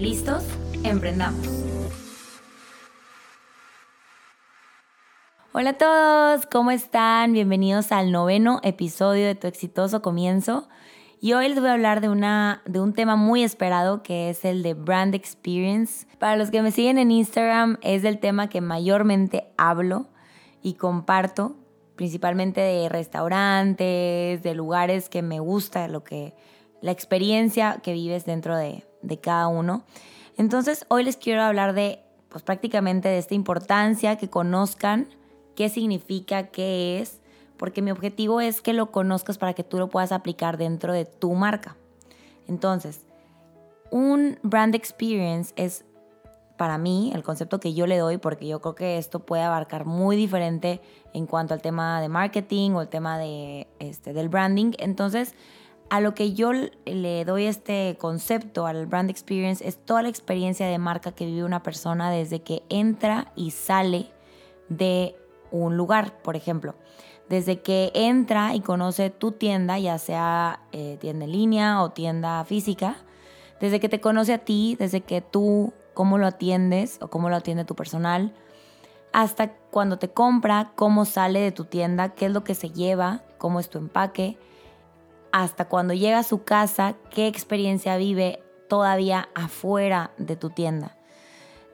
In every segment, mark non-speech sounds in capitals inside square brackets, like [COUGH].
¿Listos? Emprendamos. Hola a todos, ¿cómo están? Bienvenidos al noveno episodio de Tu exitoso comienzo. Y hoy les voy a hablar de, una, de un tema muy esperado que es el de Brand Experience. Para los que me siguen en Instagram es del tema que mayormente hablo y comparto, principalmente de restaurantes, de lugares que me gusta, lo que, la experiencia que vives dentro de, de cada uno. Entonces, hoy les quiero hablar de, pues prácticamente de esta importancia, que conozcan qué significa, qué es, porque mi objetivo es que lo conozcas para que tú lo puedas aplicar dentro de tu marca. Entonces, un brand experience es para mí el concepto que yo le doy, porque yo creo que esto puede abarcar muy diferente en cuanto al tema de marketing o el tema de, este, del branding. Entonces, a lo que yo le doy este concepto al brand experience es toda la experiencia de marca que vive una persona desde que entra y sale de un lugar, por ejemplo. Desde que entra y conoce tu tienda, ya sea eh, tienda en línea o tienda física, desde que te conoce a ti, desde que tú, cómo lo atiendes o cómo lo atiende tu personal, hasta cuando te compra, cómo sale de tu tienda, qué es lo que se lleva, cómo es tu empaque, hasta cuando llega a su casa, qué experiencia vive todavía afuera de tu tienda.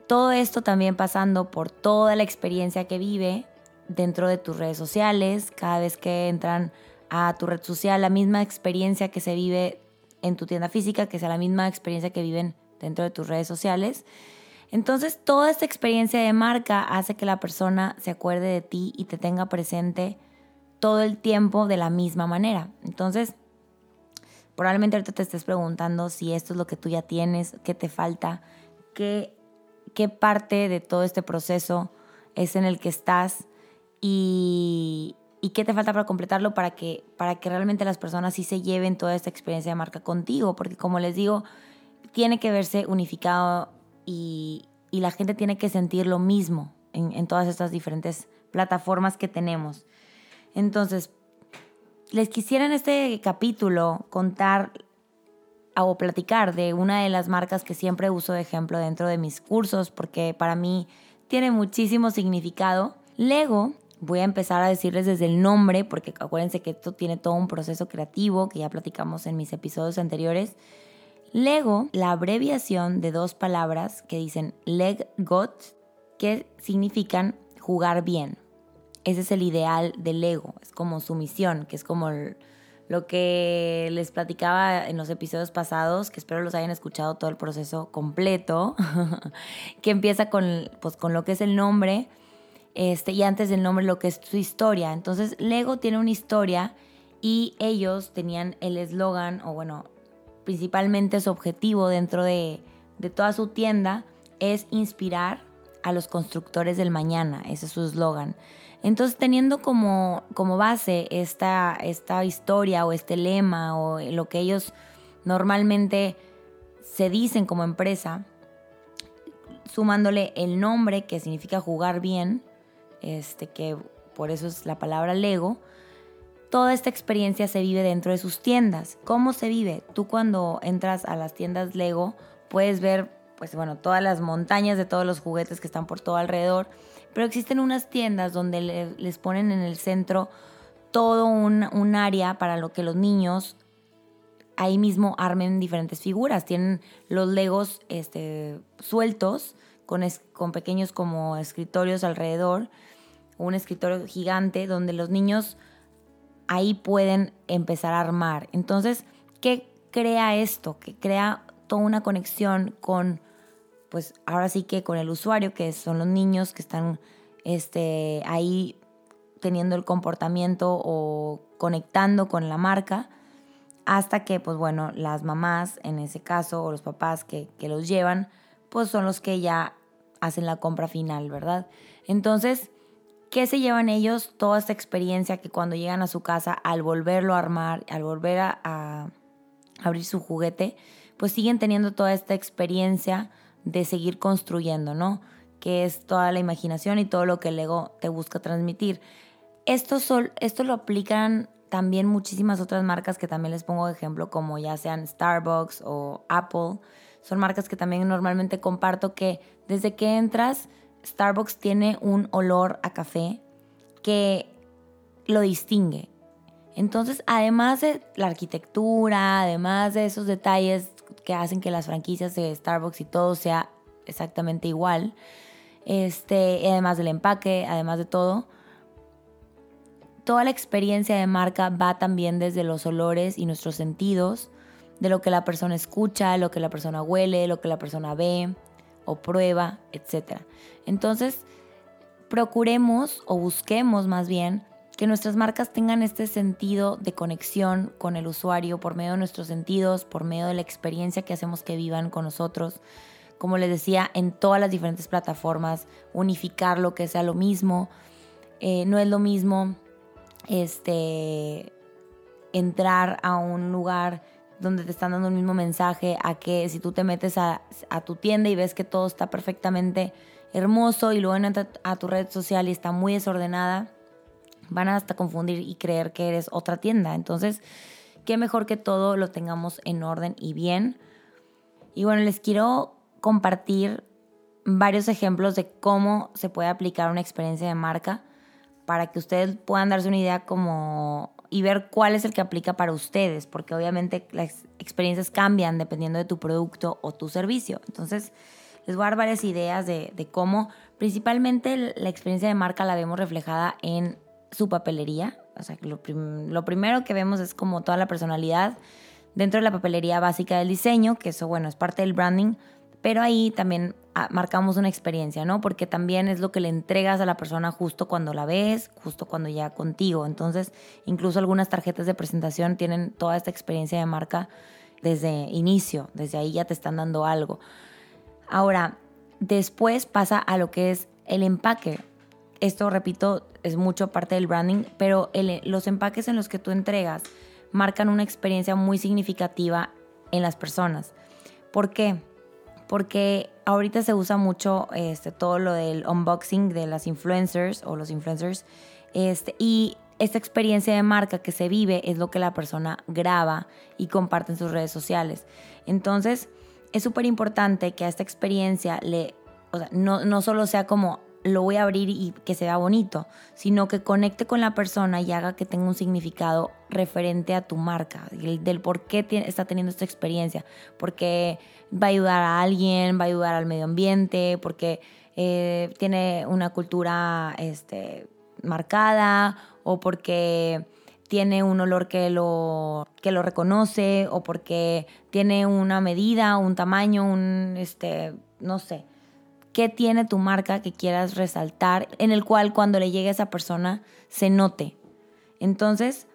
Todo esto también pasando por toda la experiencia que vive dentro de tus redes sociales, cada vez que entran a tu red social, la misma experiencia que se vive en tu tienda física, que sea la misma experiencia que viven dentro de tus redes sociales. Entonces, toda esta experiencia de marca hace que la persona se acuerde de ti y te tenga presente todo el tiempo de la misma manera. Entonces, Probablemente ahorita te estés preguntando si esto es lo que tú ya tienes, qué te falta, qué, qué parte de todo este proceso es en el que estás y, y qué te falta para completarlo para que, para que realmente las personas sí se lleven toda esta experiencia de marca contigo. Porque como les digo, tiene que verse unificado y, y la gente tiene que sentir lo mismo en, en todas estas diferentes plataformas que tenemos. Entonces, les quisiera en este capítulo contar o platicar de una de las marcas que siempre uso de ejemplo dentro de mis cursos porque para mí tiene muchísimo significado. Lego, voy a empezar a decirles desde el nombre porque acuérdense que esto tiene todo un proceso creativo que ya platicamos en mis episodios anteriores. Lego, la abreviación de dos palabras que dicen leg got, que significan jugar bien ese es el ideal del ego, es como su misión, que es como lo que les platicaba en los episodios pasados, que espero los hayan escuchado todo el proceso completo, [LAUGHS] que empieza con, pues, con lo que es el nombre este, y antes del nombre lo que es su historia. Entonces, Lego tiene una historia y ellos tenían el eslogan, o bueno, principalmente su objetivo dentro de, de toda su tienda es inspirar a los constructores del mañana, ese es su eslogan. Entonces, teniendo como, como base esta, esta historia o este lema o lo que ellos normalmente se dicen como empresa, sumándole el nombre que significa jugar bien, este, que por eso es la palabra Lego, toda esta experiencia se vive dentro de sus tiendas. ¿Cómo se vive? Tú cuando entras a las tiendas Lego puedes ver, pues bueno, todas las montañas de todos los juguetes que están por todo alrededor pero existen unas tiendas donde les ponen en el centro todo un, área para lo que los niños ahí mismo armen diferentes figuras. Tienen los legos este, sueltos con, con pequeños como escritorios alrededor, un escritorio gigante donde los niños ahí pueden empezar a armar. Entonces, ¿qué crea esto? Que crea toda una conexión con pues ahora sí que con el usuario, que son los niños que están este, ahí teniendo el comportamiento o conectando con la marca, hasta que, pues bueno, las mamás, en ese caso, o los papás que, que los llevan, pues son los que ya hacen la compra final, ¿verdad? Entonces, ¿qué se llevan ellos? Toda esta experiencia que cuando llegan a su casa, al volverlo a armar, al volver a, abrir su juguete, pues siguen teniendo toda esta experiencia de seguir construyendo, ¿no? Que es toda la imaginación y todo lo que el ego te busca transmitir. Esto, esto lo aplican también muchísimas otras marcas que también les pongo de ejemplo, como ya sean Starbucks o Apple. Son marcas que también normalmente comparto que desde que entras, Starbucks tiene un olor a café que lo distingue. Entonces, además de la arquitectura, además de esos detalles que hacen que las franquicias de Starbucks y todo sea exactamente igual, este, además del empaque, además de todo, toda la experiencia de marca va también desde los olores y nuestros sentidos, de lo que la persona escucha, lo que la persona huele, lo que la persona ve o prueba, etc. Entonces, procuremos o busquemos más bien que nuestras marcas tengan este sentido de conexión con el usuario por medio de nuestros sentidos, por medio de la experiencia que hacemos que vivan con nosotros. Como les decía, en todas las diferentes plataformas, unificar lo que sea lo mismo. Eh, no es lo mismo este, entrar a un lugar donde te están dando el mismo mensaje a que si tú te metes a, tu tienda y ves que todo está perfectamente hermoso y luego entras a tu red social y está muy desordenada, van hasta confundir y creer que eres otra tienda. Entonces, qué mejor que todo lo tengamos en orden y bien. Y bueno, les quiero compartir varios ejemplos de cómo se puede aplicar una experiencia de marca para que ustedes puedan darse una idea como y ver cuál es el que aplica para ustedes, porque obviamente las experiencias cambian dependiendo de tu producto o tu servicio. Entonces, les voy a dar varias ideas de, cómo principalmente la experiencia de marca la vemos reflejada en su papelería. O sea, lo, lo primero que vemos es como toda la personalidad dentro de la papelería básica del diseño, que eso, bueno, es parte del branding, pero ahí también ah, marcamos una experiencia, ¿no? Porque también es lo que le entregas a la persona justo cuando la ves, justo cuando ya contigo. Entonces, incluso algunas tarjetas de presentación tienen toda esta experiencia de marca desde inicio, desde ahí ya te están dando algo. Ahora, después pasa a lo que es el empaque. Esto, repito, es mucho parte del branding, pero los empaques en los que tú entregas marcan una experiencia muy significativa en las personas. ¿Por qué? porque ahorita se usa mucho este, todo lo del unboxing de las influencers o los influencers este, y esta experiencia de marca que se vive es lo que la persona graba y comparte en sus redes sociales. Entonces, es súper importante que a esta experiencia le, o sea, no, no solo sea como lo voy a abrir y que se vea bonito, sino que conecte con la persona y haga que tenga un significado referente a tu marca, del, por qué está teniendo esta experiencia, porque va a ayudar a alguien, va a ayudar al medio ambiente, porque eh, tiene una cultura este, marcada o porque tiene un olor que lo, que lo reconoce o porque tiene una medida, un tamaño, un, este, no sé qué tiene tu marca que quieras resaltar, en el cual cuando le llegue a esa persona se note. Entonces,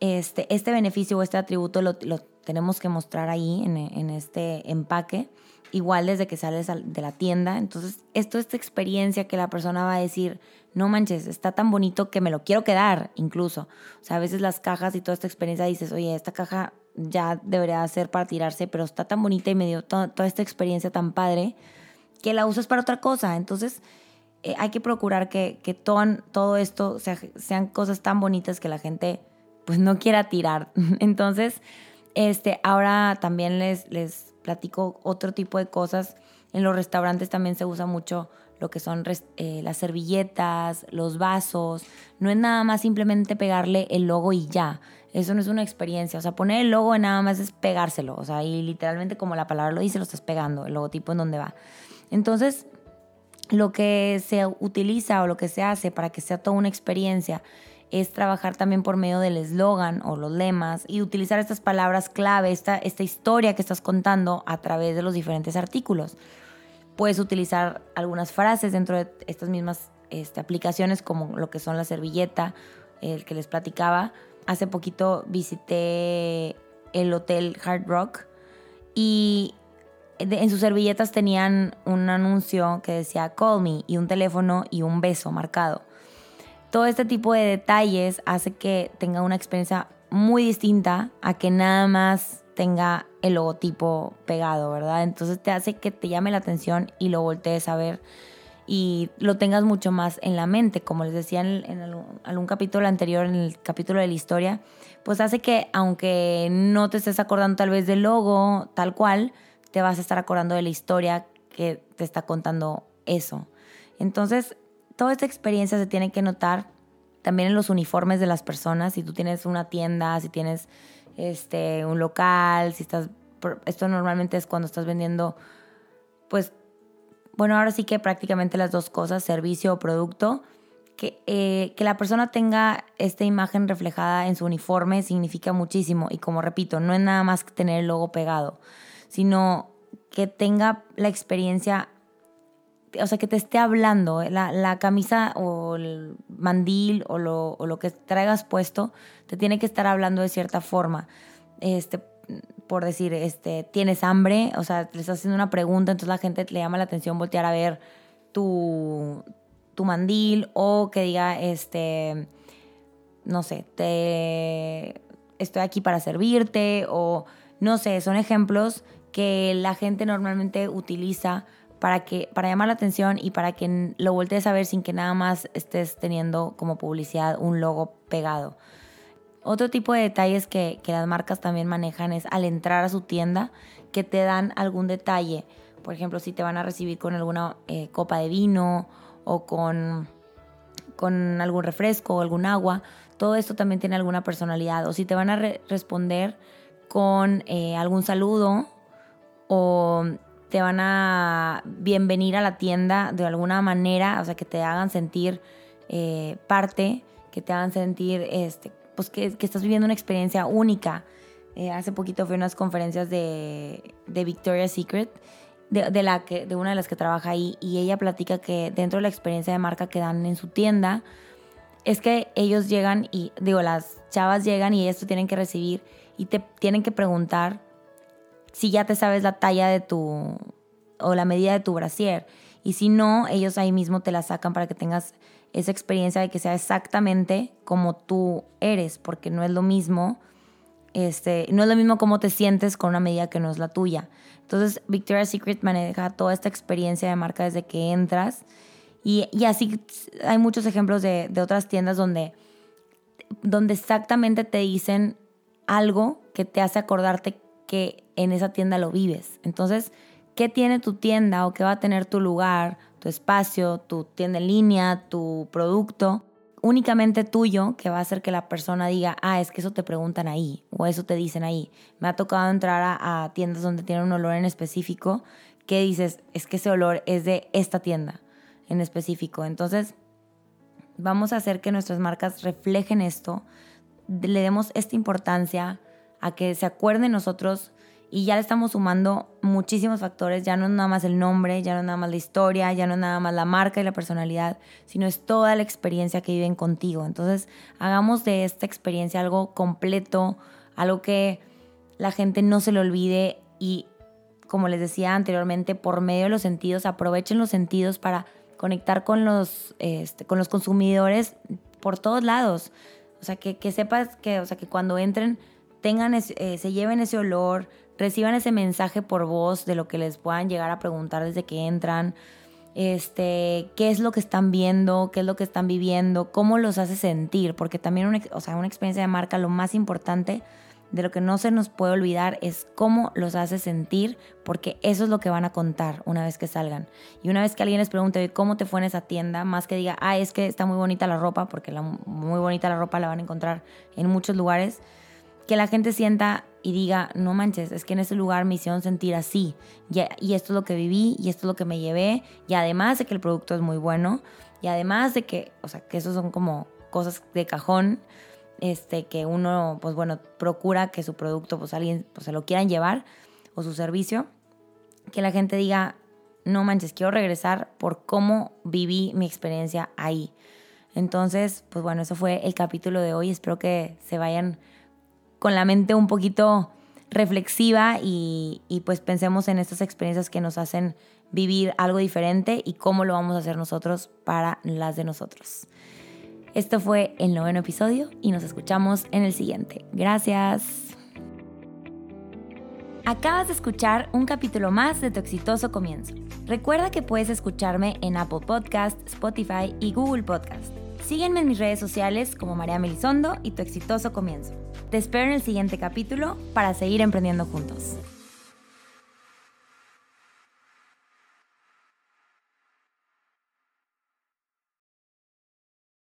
este, este beneficio o este atributo lo, tenemos que mostrar ahí en, este empaque, igual desde que sales de la tienda. Entonces, esto es esta experiencia que la persona va a decir, no manches, está tan bonito que me lo quiero quedar, incluso. O sea, a veces las cajas y toda esta experiencia dices, oye, esta caja ya debería ser para tirarse, pero está tan bonita y me dio toda esta experiencia tan padre que la usas para otra cosa. Entonces, eh, hay que procurar que, que todo, todo esto sean cosas tan bonitas que la gente pues no quiera tirar. [LAUGHS] Entonces, este, ahora también les, les platico otro tipo de cosas. En los restaurantes también se usa mucho lo que son eh, las servilletas, los vasos. No es nada más simplemente pegarle el logo y ya. Eso no es una experiencia. O sea, poner el logo nada más es pegárselo. O sea, y literalmente como la palabra lo dice, lo estás pegando, el logotipo en donde va. Entonces, lo que se utiliza o lo que se hace para que sea toda una experiencia es trabajar también por medio del eslogan o los lemas y utilizar estas palabras clave, esta, esta historia que estás contando a través de los diferentes artículos. Puedes utilizar algunas frases dentro de estas mismas este, aplicaciones como lo que son la servilleta, el que les platicaba. Hace poquito visité el hotel Hard Rock y en sus servilletas tenían un anuncio que decía call me y un teléfono y un beso marcado. Todo este tipo de detalles hace que tenga una experiencia muy distinta a que nada más tenga el logotipo pegado, ¿verdad? Entonces te hace que te llame la atención y lo voltees a ver y lo tengas mucho más en la mente, como les decía en, algún, capítulo anterior, en el capítulo de la historia, pues hace que aunque no te estés acordando tal vez del logo tal cual, te vas a estar acordando de la historia que te está contando eso. Entonces, toda esta experiencia se tiene que notar también en los uniformes de las personas, si tú tienes una tienda, si tienes este, un local, si estás, esto normalmente es cuando estás vendiendo, pues, bueno, ahora sí que prácticamente las dos cosas, servicio o producto, que, eh, que la persona tenga esta imagen reflejada en su uniforme significa muchísimo. Y como repito, no es nada más que tener el logo pegado, sino que tenga la experiencia o sea, que te esté hablando, eh, la, la camisa o el mandil o lo, o lo, que traigas puesto, te tiene que estar hablando de cierta forma. Este, por decir, este, ¿tienes hambre? O sea, le estás haciendo una pregunta, entonces la gente le llama la atención voltear a ver tu, tu mandil o que diga, este, no sé, te, estoy aquí para servirte o no sé, son ejemplos que la gente normalmente utiliza para, que, para llamar la atención y para que lo voltees a ver sin que nada más estés teniendo como publicidad un logo pegado. Otro tipo de detalles que, las marcas también manejan es al entrar a su tienda que te dan algún detalle. Por ejemplo, si te van a recibir con alguna eh, copa de vino o con, con algún refresco o algún agua, todo esto también tiene alguna personalidad. O si te van a responder con eh, algún saludo o te van a bienvenir a la tienda de alguna manera, o sea, que te hagan sentir eh, parte, que te hagan sentir este, pues que, estás viviendo una experiencia única. Eh, hace poquito fui a unas conferencias de, de Victoria's Secret, de, la que, de una de las que trabaja ahí, y ella platica que dentro de la experiencia de marca que dan en su tienda, es que ellos llegan y, digo, las chavas llegan y ellos te tienen que recibir y te tienen que preguntar si ya te sabes la talla de tu o la medida de tu brasier. Y si no, ellos ahí mismo te la sacan para que tengas esa experiencia de que sea exactamente como tú eres, porque no es lo mismo, este, no es lo mismo cómo te sientes con una medida que no es la tuya. Entonces, Victoria's Secret maneja toda esta experiencia de marca desde que entras. Y, y así hay muchos ejemplos de, de otras tiendas donde, donde exactamente te dicen algo que te hace acordarte que en esa tienda lo vives. Entonces, ¿qué tiene tu tienda o qué va a tener tu lugar, tu espacio, tu tienda en línea, tu producto? únicamente tuyo que va a hacer que la persona diga, ah, es que eso te preguntan ahí o eso te dicen ahí. Me ha tocado entrar a, tiendas donde tienen un olor en específico que dices, es que ese olor es de esta tienda en específico. Entonces, vamos a hacer que nuestras marcas reflejen esto, le demos esta importancia, a que se acuerden nosotros y ya le estamos sumando muchísimos factores, ya no es nada más el nombre, ya no es nada más la historia, ya no es nada más la marca y la personalidad, sino es toda la experiencia que viven contigo. Entonces, hagamos de esta experiencia algo completo, algo que la gente no se le olvide y, como les decía anteriormente, por medio de los sentidos, aprovechen los sentidos para conectar con los, este, con los consumidores por todos lados. O sea, que, que sepas que, o sea, que cuando entren tengan eh, se lleven ese olor, reciban ese mensaje por voz de lo que les puedan llegar a preguntar desde que entran, este, qué es lo que están viendo, qué es lo que están viviendo, cómo los hace sentir, porque también una, o sea, una experiencia de marca, lo más importante de lo que no se nos puede olvidar es cómo los hace sentir, porque eso es lo que van a contar una vez que salgan. Y una vez que alguien les pregunte, ¿cómo te fue en esa tienda? Más que diga, ah, es que está muy bonita la ropa, porque la, muy bonita la ropa la van a encontrar en muchos lugares que la gente sienta y diga, no manches, es que en ese lugar me sentir así, y, y, esto es lo que viví, y esto es lo que me llevé, y además de que el producto es muy bueno, y además de que, o sea, que esos son como cosas de cajón, este, que uno, pues bueno, procura que su producto, pues alguien, pues se lo quieran llevar, o su servicio, que la gente diga, no manches, quiero regresar por cómo viví mi experiencia ahí. Entonces, pues bueno, eso fue el capítulo de hoy, espero que se vayan con la mente un poquito reflexiva y, pues pensemos en estas experiencias que nos hacen vivir algo diferente y cómo lo vamos a hacer nosotros para las de nosotros. Esto fue el noveno episodio y nos escuchamos en el siguiente. Gracias. Acabas de escuchar un capítulo más de Tu exitoso comienzo. Recuerda que puedes escucharme en Apple Podcast, Spotify y Google Podcast. Sígueme en mis redes sociales como María Melisondo y Tu exitoso comienzo. Te espero en el siguiente capítulo para seguir emprendiendo juntos.